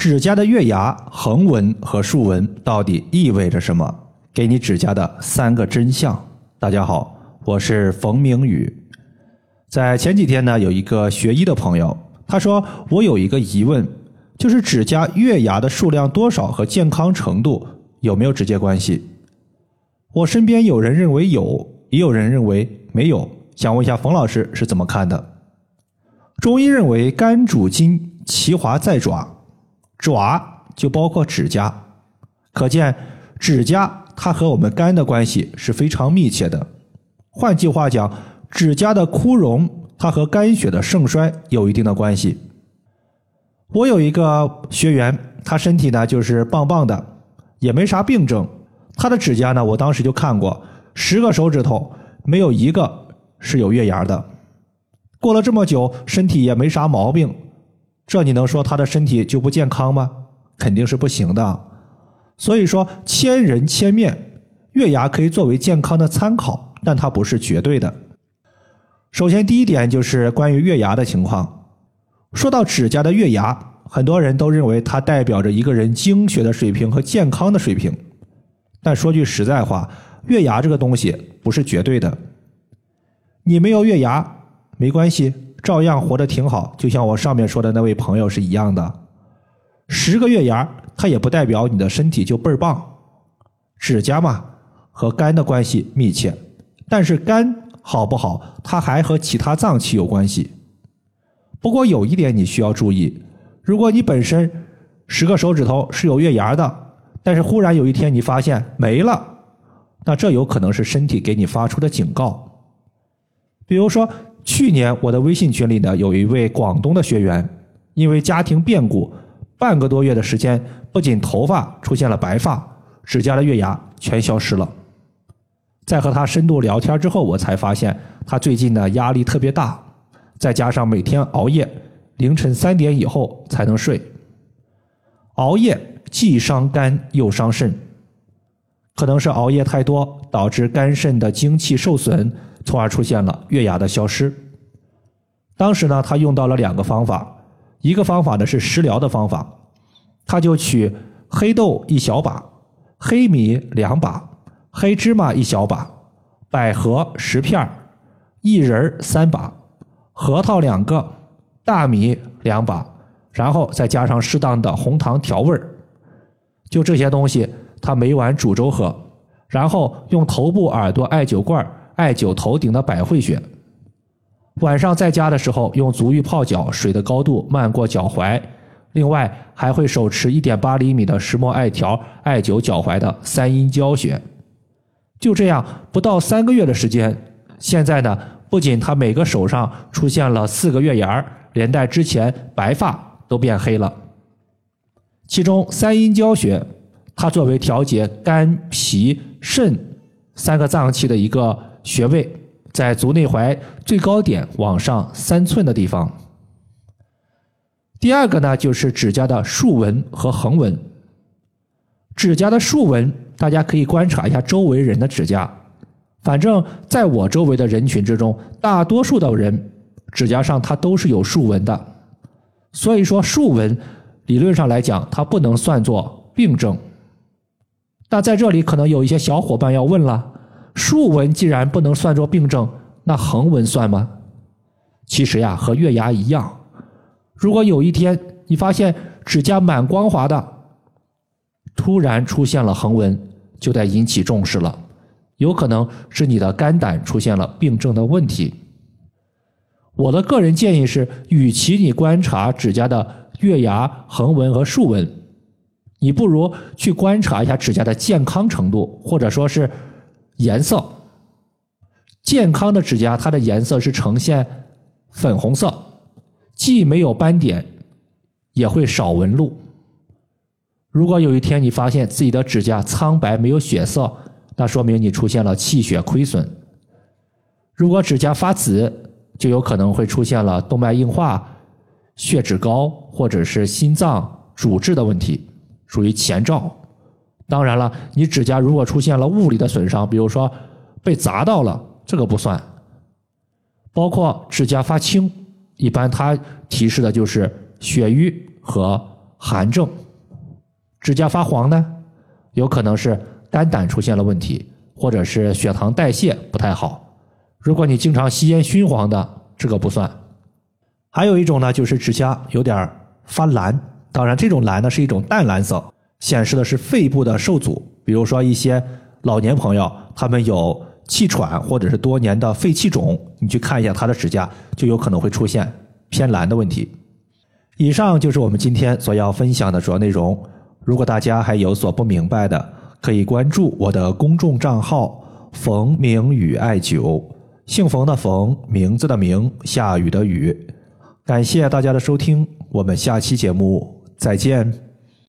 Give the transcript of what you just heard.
指甲的月牙、横纹和竖纹到底意味着什么？给你指甲的三个真相。大家好，我是冯明宇。在前几天呢，有一个学医的朋友，他说我有一个疑问，就是指甲月牙的数量多少和健康程度有没有直接关系？我身边有人认为有，也有人认为没有，想问一下冯老师是怎么看的？中医认为肝主筋，其华在爪。爪就包括指甲，可见指甲它和我们肝的关系是非常密切的。换句话讲，指甲的枯荣，它和肝血的盛衰有一定的关系。我有一个学员，他身体呢就是棒棒的，也没啥病症。他的指甲呢，我当时就看过，十个手指头没有一个是有月牙的。过了这么久，身体也没啥毛病。这你能说他的身体就不健康吗？肯定是不行的。所以说，千人千面，月牙可以作为健康的参考，但它不是绝对的。首先，第一点就是关于月牙的情况。说到指甲的月牙，很多人都认为它代表着一个人精血的水平和健康的水平。但说句实在话，月牙这个东西不是绝对的。你没有月牙没关系。照样活得挺好，就像我上面说的那位朋友是一样的。十个月牙，它也不代表你的身体就倍儿棒。指甲嘛，和肝的关系密切，但是肝好不好，它还和其他脏器有关系。不过有一点你需要注意：如果你本身十个手指头是有月牙的，但是忽然有一天你发现没了，那这有可能是身体给你发出的警告。比如说。去年我的微信群里呢，有一位广东的学员，因为家庭变故，半个多月的时间，不仅头发出现了白发，指甲的月牙全消失了。在和他深度聊天之后，我才发现他最近呢压力特别大，再加上每天熬夜，凌晨三点以后才能睡。熬夜既伤肝又伤肾，可能是熬夜太多导致肝肾的精气受损。从而出现了月牙的消失。当时呢，他用到了两个方法，一个方法呢是食疗的方法，他就取黑豆一小把，黑米两把，黑芝麻一小把，百合十片薏仁三把，核桃两个，大米两把，然后再加上适当的红糖调味儿，就这些东西，他每晚煮粥喝，然后用头部、耳朵艾灸罐艾灸头顶的百会穴，晚上在家的时候用足浴泡脚，水的高度漫过脚踝。另外还会手持一点八厘米的石墨艾条艾灸脚踝的三阴交穴。就这样不到三个月的时间，现在呢，不仅他每个手上出现了四个月牙儿，连带之前白发都变黑了。其中三阴交穴，它作为调节肝脾肾三个脏器的一个。穴位在足内踝最高点往上三寸的地方。第二个呢，就是指甲的竖纹和横纹。指甲的竖纹，大家可以观察一下周围人的指甲。反正在我周围的人群之中，大多数的人指甲上它都是有竖纹的。所以说，竖纹理论上来讲，它不能算作病症。那在这里可能有一些小伙伴要问了。竖纹既然不能算作病症，那横纹算吗？其实呀，和月牙一样。如果有一天你发现指甲蛮光滑的，突然出现了横纹，就得引起重视了，有可能是你的肝胆出现了病症的问题。我的个人建议是，与其你观察指甲的月牙、横纹和竖纹，你不如去观察一下指甲的健康程度，或者说是。颜色，健康的指甲，它的颜色是呈现粉红色，既没有斑点，也会少纹路。如果有一天你发现自己的指甲苍白没有血色，那说明你出现了气血亏损。如果指甲发紫，就有可能会出现了动脉硬化、血脂高或者是心脏主治的问题，属于前兆。当然了，你指甲如果出现了物理的损伤，比如说被砸到了，这个不算。包括指甲发青，一般它提示的就是血瘀和寒症。指甲发黄呢，有可能是肝胆出现了问题，或者是血糖代谢不太好。如果你经常吸烟熏黄的，这个不算。还有一种呢，就是指甲有点发蓝，当然这种蓝呢是一种淡蓝色，显示的是肺部的受阻。比如说一些老年朋友，他们有气喘或者是多年的肺气肿，你去看一下他的指甲，就有可能会出现偏蓝的问题。以上就是我们今天所要分享的主要内容。如果大家还有所不明白的，可以关注我的公众账号“冯明宇艾灸”，姓冯的冯，名字的名，下雨的雨。感谢大家的收听，我们下期节目再见。